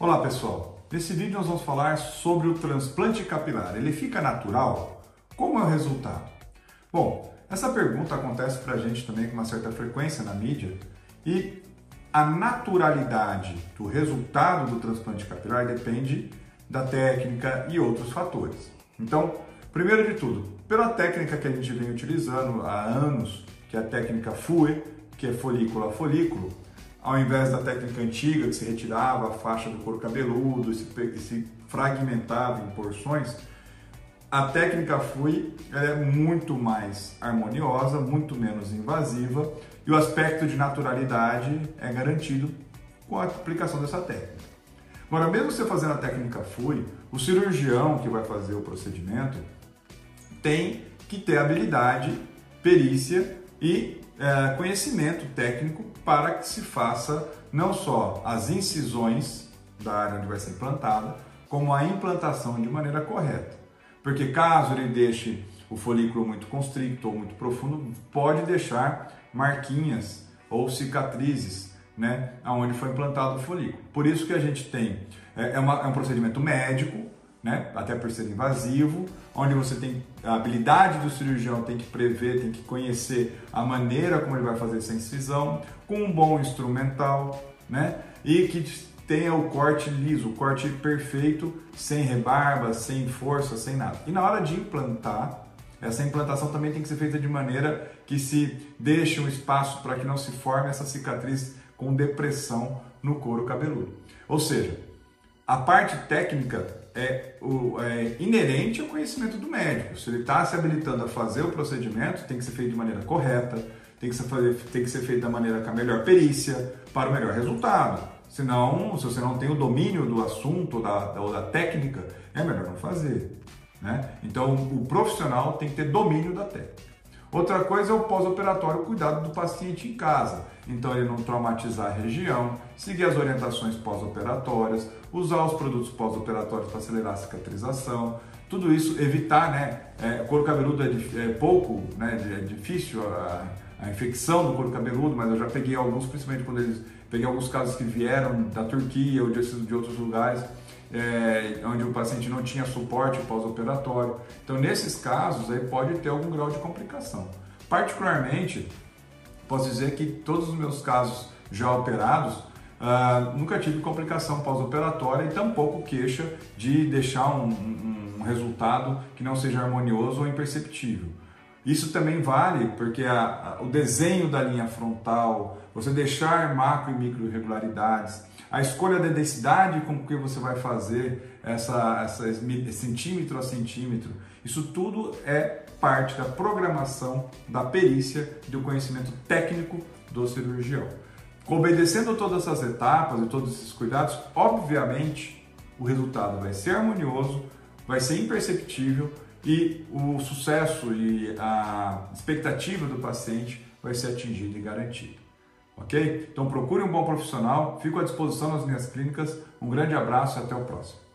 Olá pessoal, nesse vídeo nós vamos falar sobre o transplante capilar. Ele fica natural? Como é o resultado? Bom, essa pergunta acontece para a gente também com uma certa frequência na mídia e a naturalidade do resultado do transplante capilar depende da técnica e outros fatores. Então, primeiro de tudo, pela técnica que a gente vem utilizando há anos, que é a técnica FUE, que é folículo a folículo, ao invés da técnica antiga que se retirava a faixa do couro cabeludo e se, se fragmentava em porções, a técnica FUI é muito mais harmoniosa, muito menos invasiva e o aspecto de naturalidade é garantido com a aplicação dessa técnica. Agora, mesmo você fazendo a técnica FUI, o cirurgião que vai fazer o procedimento tem que ter habilidade, perícia e é, conhecimento técnico para que se faça não só as incisões da área onde vai ser implantada, como a implantação de maneira correta. Porque caso ele deixe o folículo muito constricto ou muito profundo, pode deixar marquinhas ou cicatrizes, né, aonde foi implantado o folículo. Por isso que a gente tem é, é, uma, é um procedimento médico, né? até por ser invasivo, onde você tem a habilidade do cirurgião, tem que prever, tem que conhecer a maneira como ele vai fazer essa incisão, com um bom instrumental, né? e que tenha o corte liso, o corte perfeito, sem rebarba, sem força, sem nada. E na hora de implantar, essa implantação também tem que ser feita de maneira que se deixe um espaço para que não se forme essa cicatriz com depressão no couro cabeludo. Ou seja, a parte técnica é, o, é, inerente ao conhecimento do médico. Se ele está se habilitando a fazer o procedimento, tem que ser feito de maneira correta, tem que ser, tem que ser feito da maneira com a melhor perícia, para o melhor resultado. Senão, se você não tem o domínio do assunto ou da, ou da técnica, é melhor não fazer. Né? Então, o profissional tem que ter domínio da técnica. Outra coisa é o pós-operatório, cuidado do paciente em casa. Então, ele não traumatizar a região, seguir as orientações pós-operatórias, usar os produtos pós-operatórios para acelerar a cicatrização. Tudo isso, evitar, né? É, couro cabeludo é, é pouco, né? É difícil a, a, infecção do couro cabeludo, mas eu já peguei alguns, principalmente quando eles. Peguei alguns casos que vieram da Turquia ou de, de outros lugares é, onde o paciente não tinha suporte pós-operatório. Então, nesses casos, aí pode ter algum grau de complicação. Particularmente, posso dizer que todos os meus casos já operados, uh, nunca tive complicação pós-operatória e tampouco queixa de deixar um, um, um resultado que não seja harmonioso ou imperceptível. Isso também vale porque a, a, o desenho da linha frontal, você deixar macro e micro irregularidades, a escolha da densidade com que você vai fazer essa, essa centímetro a centímetro, isso tudo é parte da programação, da perícia, do conhecimento técnico do cirurgião. Obedecendo todas essas etapas e todos esses cuidados, obviamente o resultado vai ser harmonioso, vai ser imperceptível e o sucesso e a expectativa do paciente vai ser atingido e garantido. Ok? Então procure um bom profissional, fico à disposição nas minhas clínicas. Um grande abraço e até o próximo.